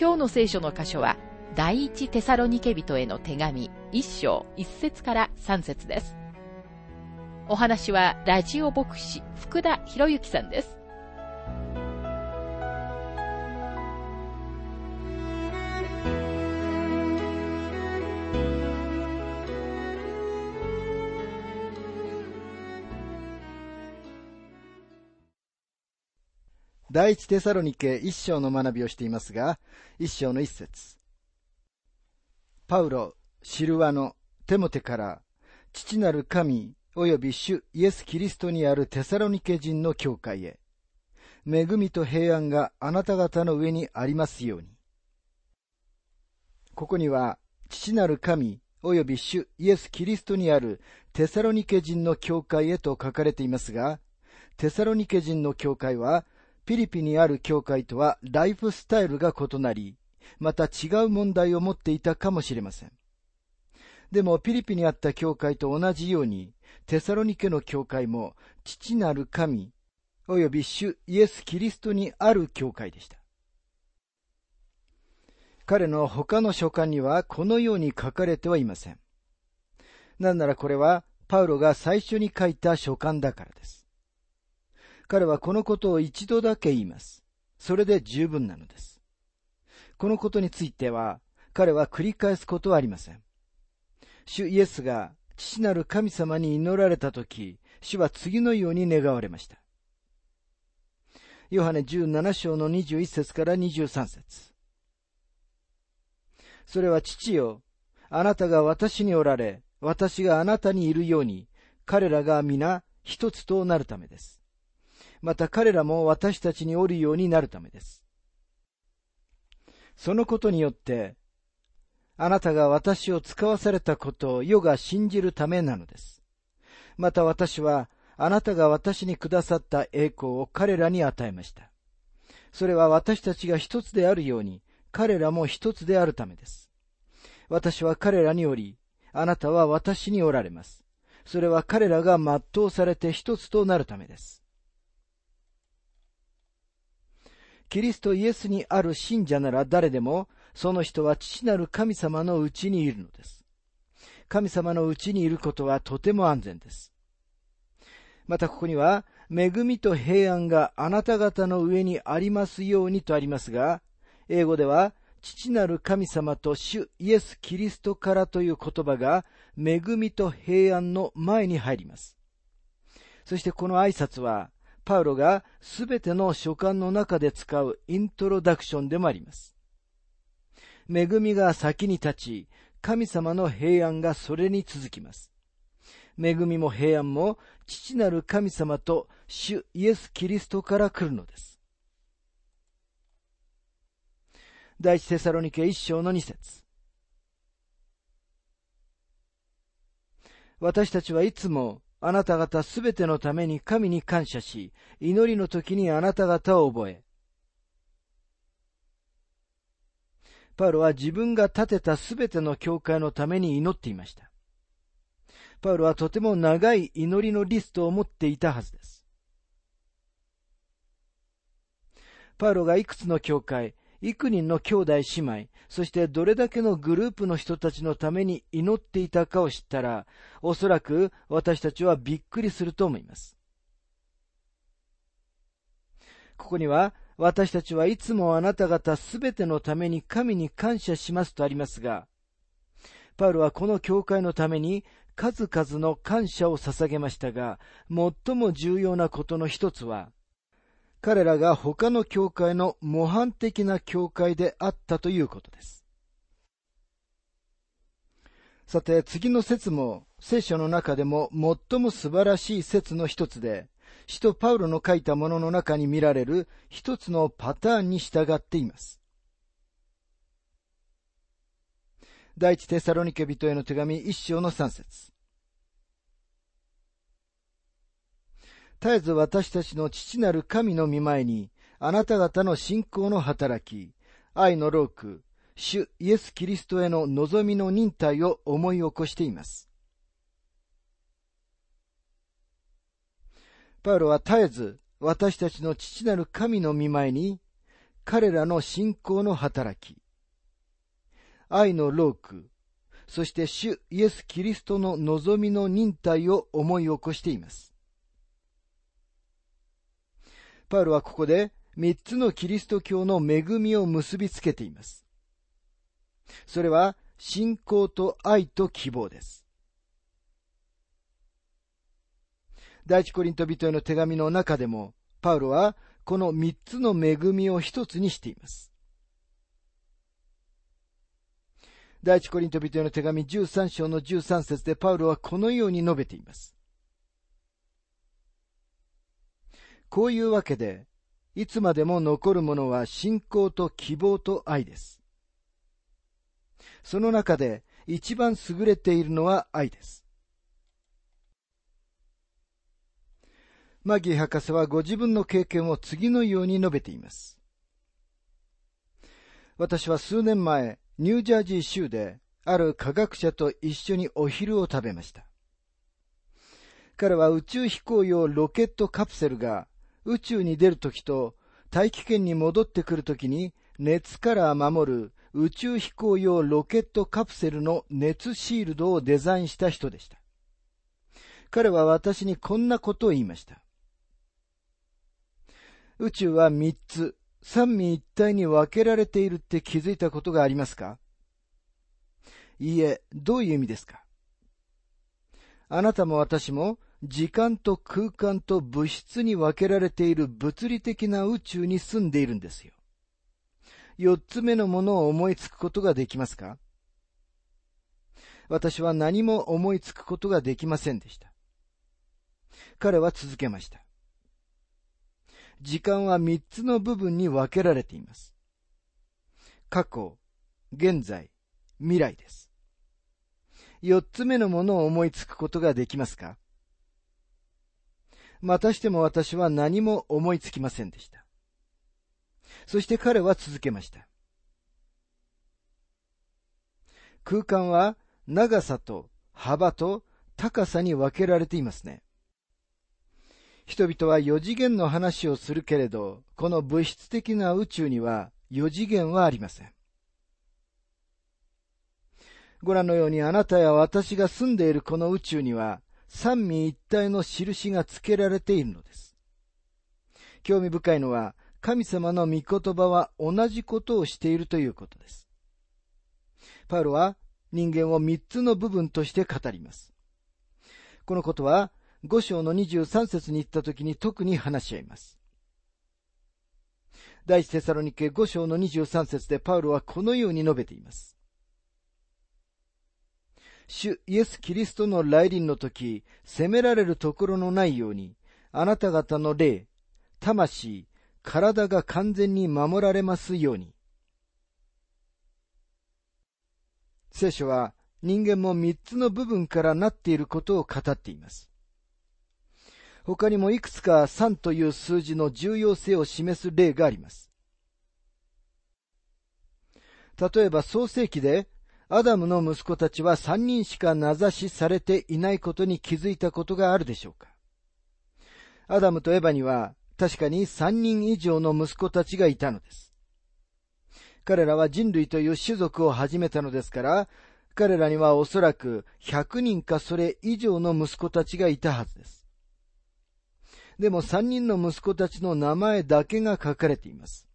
今日の聖書の箇所は、第一テサロニケ人への手紙一章一節から三節です。お話はラジオ牧師福田博之さんです。第一テサロニケ一章の学びをしていますが、一章の一節。パウロ、シルワのテモテから、父なる神及び主イエス・キリストにあるテサロニケ人の教会へ、恵みと平安があなた方の上にありますように。ここには、父なる神及び主イエス・キリストにあるテサロニケ人の教会へと書かれていますが、テサロニケ人の教会はピリピにある教会とはライフスタイルが異なり、また違う問題を持っていたかもしれません。でもピリピンにあった教会と同じように、テサロニケの教会も父なる神、及び主イエス・キリストにある教会でした。彼の他の書簡にはこのように書かれてはいません。なんならこれはパウロが最初に書いた書簡だからです。彼はこのことを一度だけ言います。それで十分なのです。このことについては、彼は繰り返すことはありません。主イエスが父なる神様に祈られたとき、主は次のように願われました。ヨハネ17章の21節から23節それは父よ、あなたが私におられ、私があなたにいるように、彼らが皆一つとなるためです。また彼らも私たちにおるようになるためです。そのことによって、あなたが私を使わされたことを世が信じるためなのです。また私は、あなたが私にくださった栄光を彼らに与えました。それは私たちが一つであるように、彼らも一つであるためです。私は彼らにおり、あなたは私におられます。それは彼らが全うされて一つとなるためです。キリストイエスにある信者なら誰でも、その人は父なる神様のうちにいるのです。神様のうちにいることはとても安全です。またここには、恵みと平安があなた方の上にありますようにとありますが、英語では、父なる神様と主イエス・キリストからという言葉が、恵みと平安の前に入ります。そしてこの挨拶は、パウロがすべての書簡の中で使うイントロダクションでもあります。恵みが先に立ち、神様の平安がそれに続きます。恵みも平安も父なる神様と主イエス・キリストから来るのです。第一テサロニケ一章の二節私たちはいつもあなた方すべてのために神に感謝し、祈りの時にあなた方を覚え。パウロは自分が建てたすべての教会のために祈っていました。パウロはとても長い祈りのリストを持っていたはずです。パウロがいくつの教会、幾人の兄弟姉妹、そしてどれだけのグループの人たちのために祈っていたかを知ったら、おそらく私たちはびっくりすると思います。ここには、私たちはいつもあなた方すべてのために神に感謝しますとありますが、パウロはこの教会のために数々の感謝を捧げましたが、最も重要なことの一つは、彼らが他の教会の模範的な教会であったということです。さて、次の説も聖書の中でも最も素晴らしい説の一つで、使徒パウロの書いたものの中に見られる一つのパターンに従っています。第一テサロニケ人への手紙一章の三節。絶えず私たちの父なる神の見前に、あなた方の信仰の働き、愛の労苦、主イエス・キリストへの望みの忍耐を思い起こしています。パウロは絶えず私たちの父なる神の見前に彼らの信仰の働き、愛の労苦、そして主イエス・キリストの望みの忍耐を思い起こしています。パウロはここで三つのキリスト教の恵みを結びつけています。それは信仰と愛と希望です。第一コリント人への手紙の中でも、パウロはこの三つの恵みを一つにしています。第一コリント人への手紙13章の13節でパウロはこのように述べています。こういうわけで、いつまでも残るものは信仰と希望と愛です。その中で一番優れているのは愛です。マギー博士はご自分の経験を次のように述べています。私は数年前、ニュージャージー州で、ある科学者と一緒にお昼を食べました。彼は宇宙飛行用ロケットカプセルが宇宙に出るときと大気圏に戻ってくるときに熱から守る宇宙飛行用ロケットカプセルの熱シールドをデザインした人でした。彼は私にこんなことを言いました。宇宙は三つ、三位一体に分けられているって気づいたことがありますか？いいえ、どういう意味ですか？あなたも私も時間と空間と物質に分けられている物理的な宇宙に住んでいるんですよ。四つ目のものを思いつくことができますか？私は何も思いつくことができませんでした。彼は続けました。時間は三つの部分に分けられています。過去、現在、未来です。四つ目のものを思いつくことができますか？またしても私は何も思いつきませんでした。そして彼は続けました。空間は長さと幅と高さに分けられていますね。人々は四次元の話をするけれど、この物質的な宇宙には四次元はありません。ご覧のようにあなたや私が住んでいるこの宇宙には三位一体の印が付けられているのです。興味深いのは神様の御言葉は同じことをしているということです。パウロは人間を三つの部分として語ります。このことは5章の23節に行った時に特に話し合います。第一テサロニケ5章の23節でパウロはこのように述べています。主イエス・キリストの来臨の時、責められるところのないように、あなた方の霊、魂、体が完全に守られますように。聖書は人間も三つの部分からなっていることを語っています。他にもいくつか3という数字の重要性を示す例があります。例えば創世記で、アダムの息子たちは3人しか名指しされていないことに気づいたことがあるでしょうかアダムとエバには確かに3人以上の息子たちがいたのです。彼らは人類という種族を始めたのですから、彼らにはおそらく100人かそれ以上の息子たちがいたはずです。でも三人の息子たちの名前だけが書かれています。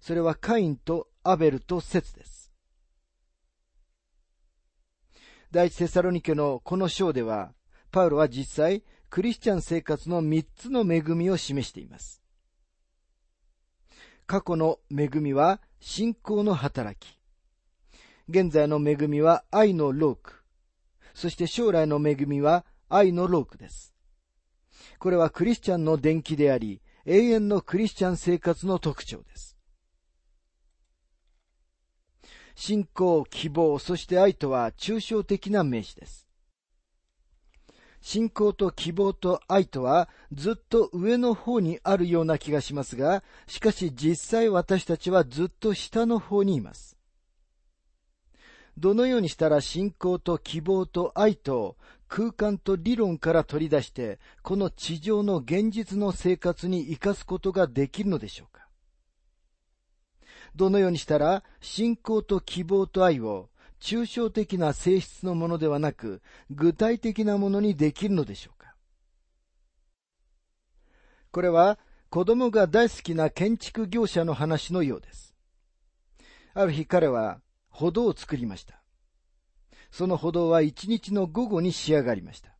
それはカインとアベルとセツです。第一テサロニケのこの章では、パウロは実際、クリスチャン生活の三つの恵みを示しています。過去の恵みは信仰の働き。現在の恵みは愛のローク。そして将来の恵みは愛のロークです。これはクリスチャンの伝記であり、永遠のクリスチャン生活の特徴です。信仰、希望、そして愛とは抽象的な名詞です。信仰と希望と愛とはずっと上の方にあるような気がしますが、しかし実際私たちはずっと下の方にいます。どのようにしたら信仰と希望と愛と空間と理論から取り出して、この地上の現実の生活に生かすことができるのでしょうか？どのようにしたら信仰と希望と愛を抽象的な性質のものではなく、具体的なものにできるのでしょうか？これは子供が大好きな建築業者の話のようです。ある日彼は歩道を作りました。その歩道は一日の午後に仕上がりました。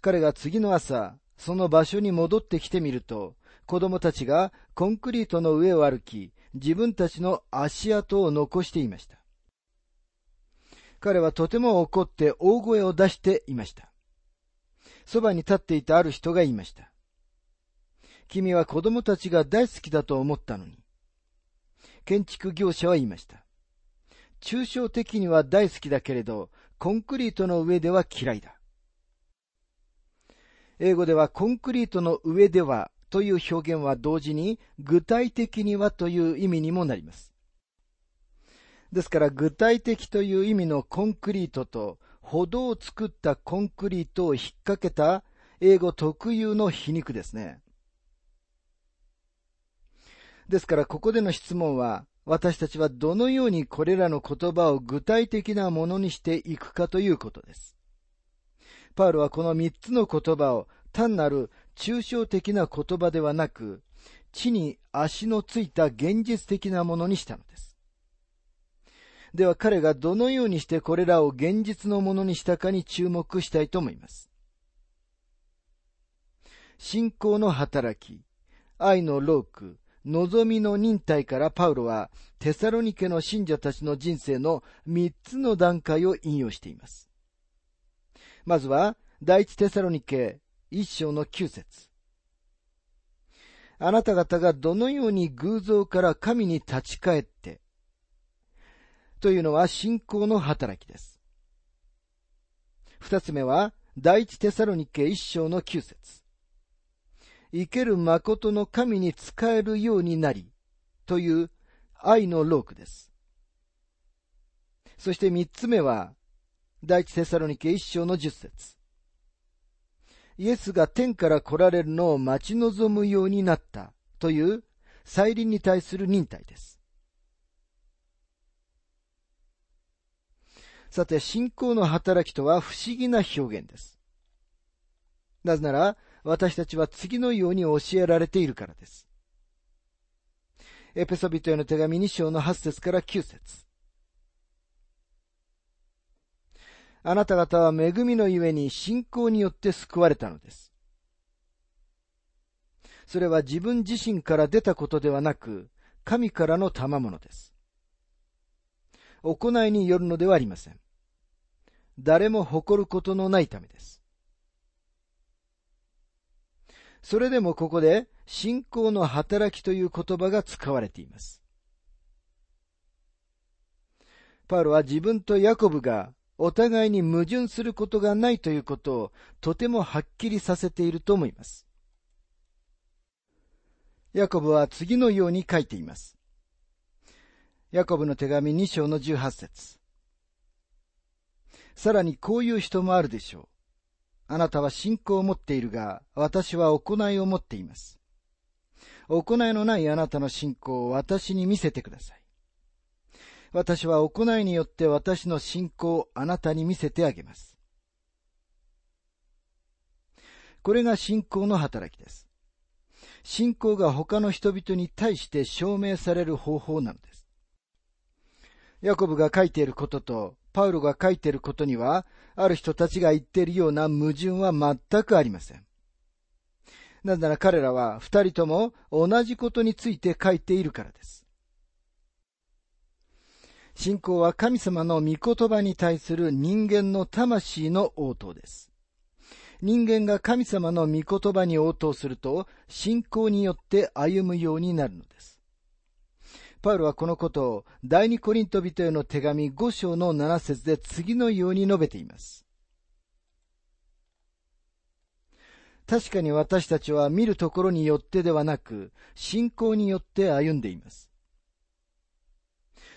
彼が次の朝、その場所に戻ってきてみると、子供たちがコンクリートの上を歩き、自分たちの足跡を残していました。彼はとても怒って大声を出していました。そばに立っていたある人が言いました。君は子供たちが大好きだと思ったのに。建築業者は言いました。抽象的には大好きだけれど、コンクリートの上では嫌いだ。英語ではコンクリートの上ではという表現は同時に具体的にはという意味にもなります。ですから具体的という意味のコンクリートと歩道を作ったコンクリートを引っ掛けた英語特有の皮肉ですね。ですからここでの質問は私たちはどのようにこれらの言葉を具体的なものにしていくかということです。パウロはこの三つの言葉を単なる抽象的な言葉ではなく、地に足のついた現実的なものにしたのです。では彼がどのようにしてこれらを現実のものにしたかに注目したいと思います。信仰の働き、愛のローク、望みの忍耐からパウロはテサロニケの信者たちの人生の三つの段階を引用しています。まずは、第一テサロニケ一章の九節あなた方がどのように偶像から神に立ち返って、というのは信仰の働きです。二つ目は、第一テサロニケ一章の九節生ける誠の神に仕えるようになり、という愛のロークです。そして三つ目は、第一テサロニケ一章の十節イエスが天から来られるのを待ち望むようになったという再臨に対する忍耐です。さて、信仰の働きとは不思議な表現です。なぜなら、私たちは次のように教えられているからです。エペソビトへの手紙2章の8節から9節あなた方は恵みのゆえに信仰によって救われたのです。それは自分自身から出たことではなく、神からの賜物です。行いによるのではありません。誰も誇ることのないためです。それでもここで信仰の働きという言葉が使われています。パウロは自分とヤコブがお互いに矛盾することがないということをとてもはっきりさせていると思います。ヤコブは次のように書いています。ヤコブの手紙2章の18節さらにこういう人もあるでしょう。あなたは信仰を持っているが、私は行いを持っています。行いのないあなたの信仰を私に見せてください。私は行いによって私の信仰をあなたに見せてあげます。これが信仰の働きです。信仰が他の人々に対して証明される方法なのです。ヤコブが書いていることと、パウロが書いていることには、ある人たちが言っているような矛盾は全くありません。なぜなら彼らは二人とも同じことについて書いているからです。信仰は神様の御言葉に対する人間の魂の応答です。人間が神様の御言葉に応答すると、信仰によって歩むようになるのです。パウロはこのことを第二コリント人への手紙5章の7節で次のように述べています。確かに私たちは見るところによってではなく、信仰によって歩んでいます。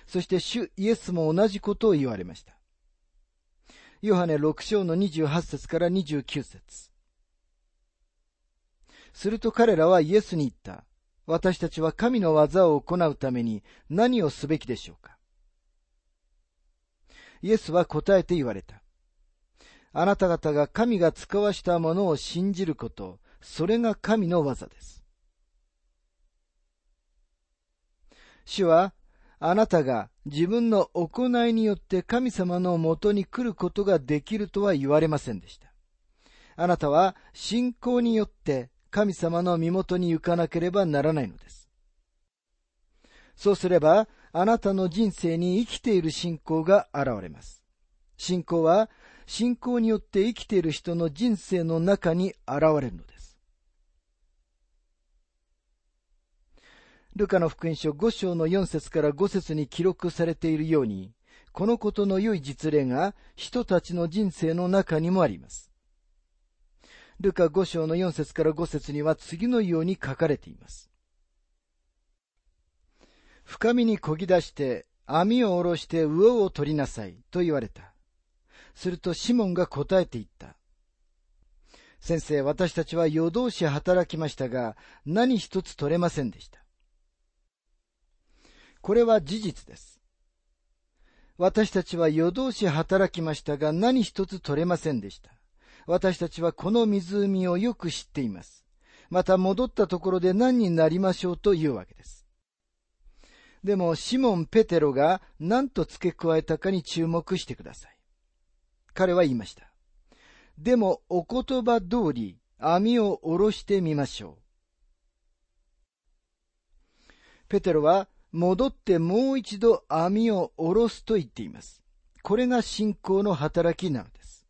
そして主イエスも同じことを言われました。ヨハネ6章の28節から29節すると彼らはイエスに言った。私たちは神の技を行うために何をすべきでしょうかイエスは答えて言われた。あなた方が神が使わしたものを信じること、それが神の技です。主は、あなたが自分の行いによって神様のもとに来ることができるとは言われませんでした。あなたは信仰によって神様の身元に行かなければならないのです。そうすれば、あなたの人生に生きている信仰が現れます。信仰は、信仰によって生きている人の人生の中に現れるのです。ルカの福音書5章の4節から5節に記録されているように、このことの良い実例が人たちの人生の中にもあります。ルカ5章の4節から5節には次のように書かれています。深みにこぎ出して網を下ろして魚を取りなさいと言われた。するとシモンが答えて言った。先生、私たちは夜通し働きましたが、何一つ取れませんでした。これは事実です。私たちは夜通し働きましたが、何一つ取れませんでした。私たちはこの湖をよく知っています。また戻ったところで何になりましょうというわけです。でも、シモン・ペテロが何と付け加えたかに注目してください。彼は言いました。でも、お言葉通り網を下ろしてみましょう。ペテロは戻ってもう一度網を下ろすと言っています。これが信仰の働きなのです。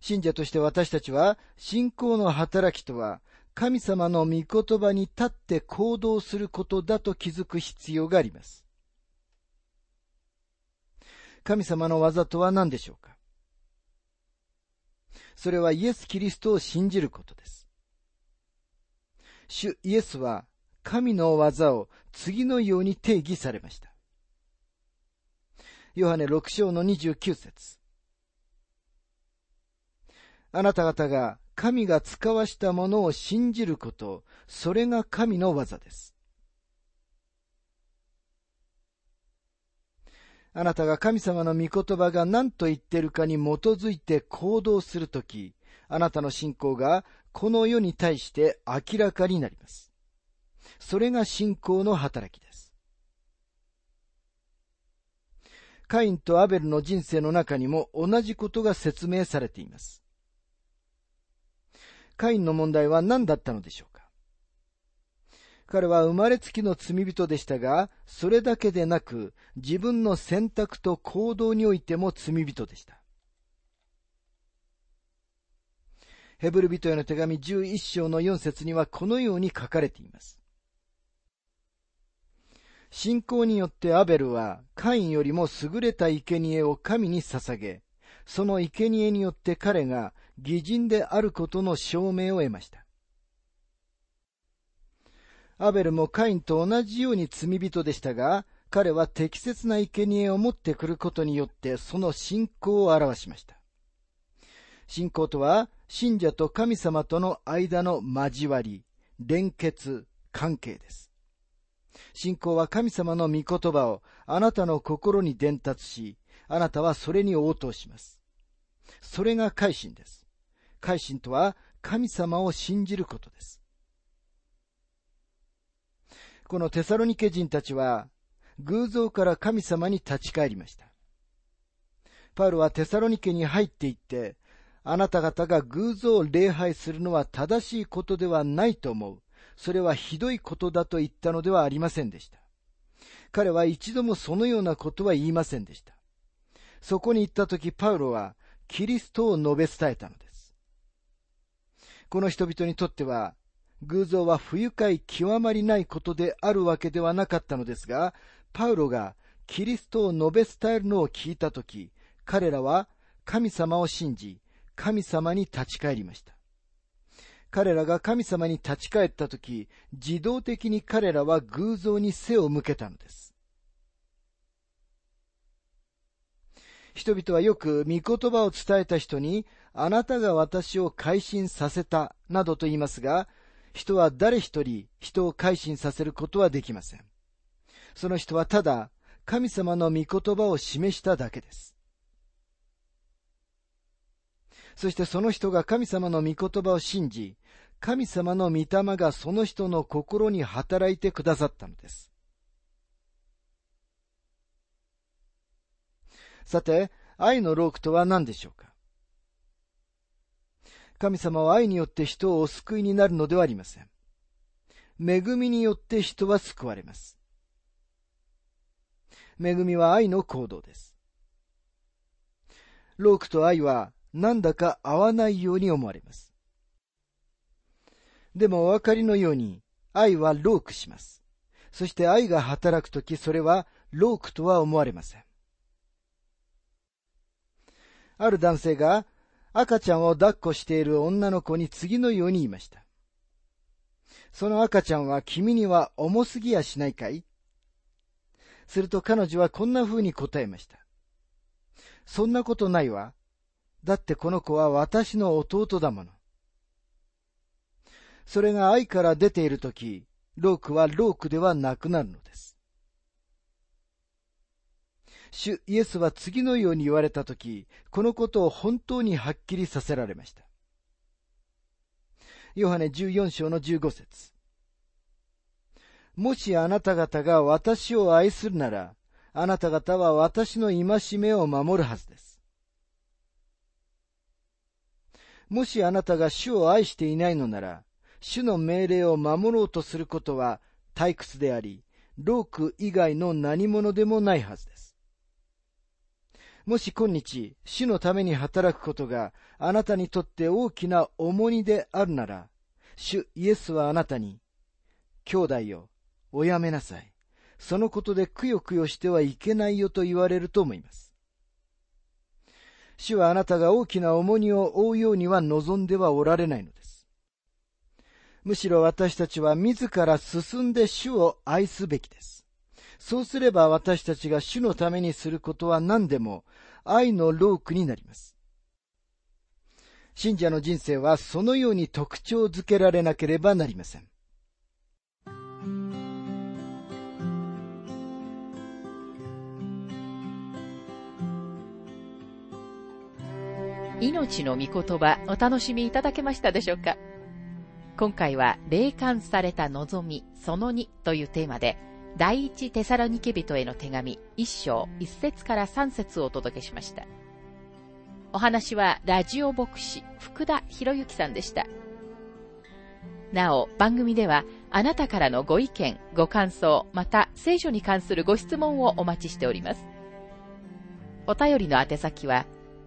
信者として私たちは信仰の働きとは神様の御言葉に立って行動することだと気づく必要があります。神様の技とは何でしょうかそれはイエス・キリストを信じることです。主イエスは神の技を次のように定義されました。ヨハネ6章の29節あなた方が神が使わしたものを信じること、それが神の技です。あなたが神様の御言葉が何と言ってるかに基づいて行動するとき、あなたの信仰がこの世に対して明らかになります。それが信仰の働きです。カインとアベルの人生の中にも同じことが説明されています。カインの問題は何だったのでしょうか彼は生まれつきの罪人でしたが、それだけでなく、自分の選択と行動においても罪人でした。ヘブル人への手紙11章の4節にはこのように書かれています。信仰によってアベルはカインよりも優れた生贄を神に捧げ、その生贄によって彼が偽人であることの証明を得ました。アベルもカインと同じように罪人でしたが、彼は適切な生贄を持ってくることによってその信仰を表しました。信仰とは、信者と神様との間の交わり、連結、関係です。信仰は神様の御言葉をあなたの心に伝達し、あなたはそれに応答します。それが改心です。改心とは神様を信じることです。このテサロニケ人たちは偶像から神様に立ち返りました。パウロはテサロニケに入っていって、あなた方が偶像を礼拝するのは正しいことではないと思う。それはひどいことだと言ったのではありませんでした。彼は一度もそのようなことは言いませんでした。そこに行った時パウロはキリストを述べ伝えたのです。この人々にとっては、偶像は不愉快極まりないことであるわけではなかったのですが、パウロがキリストを述べ伝えるのを聞いたとき、彼らは神様を信じ、神様に立ち返りました。彼らが神様に立ち返ったとき、自動的に彼らは偶像に背を向けたのです。人々はよく御言葉を伝えた人に、あなたが私を改心させた、などと言いますが、人は誰一人人を改心させることはできません。その人はただ神様の御言葉を示しただけです。そしてその人が神様の御言葉を信じ、神様の御霊がその人の心に働いてくださったのです。さて、愛のロークとは何でしょうか？神様は愛によって人をお救いになるのではありません。恵みによって人は救われます。恵みは愛の行動です。ロークと愛はなんだか合わないように思われます。でもお分かりのように愛はロークします。そして愛が働くときそれはロークとは思われません。ある男性が赤ちゃんを抱っこしている女の子に次のように言いました。その赤ちゃんは君には重すぎやしないかい？すると彼女はこんな風に答えました。そんなことないわ。だってこの子は私の弟だもの。それが愛から出ているとき、ロークはロークではなくなるのです。主イエスは次のように言われたとき、このことを本当にはっきりさせられました。ヨハネ14章の15節もしあなた方が私を愛するなら、あなた方は私の戒めを守るはずです。もしあなたが主を愛していないのなら、主の命令を守ろうとすることは退屈であり、ローク以外の何者でもないはずです。もし今日、主のために働くことがあなたにとって大きな重荷であるなら、主イエスはあなたに、兄弟よ、おやめなさい。そのことでくよくよしてはいけないよと言われると思います。主はあなたが大きな重荷を負うようには望んではおられないのです。むしろ私たちは自ら進んで主を愛すべきです。そうすれば私たちが主のためにすることは何でも愛のロークになります。信者の人生はそのように特徴づけられなければなりません。命の御言葉お楽しみいただけましたでしょうか？今回は霊感された望みその2というテーマで第一テサロニケ人への手紙一章一節から三節をお届けしました。お話はラジオ牧師福田博之さんでした。なお、番組ではあなたからのご意見、ご感想、また聖書に関するご質問をお待ちしております。お便りの宛先は、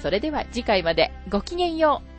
それでは次回までごきげんよう。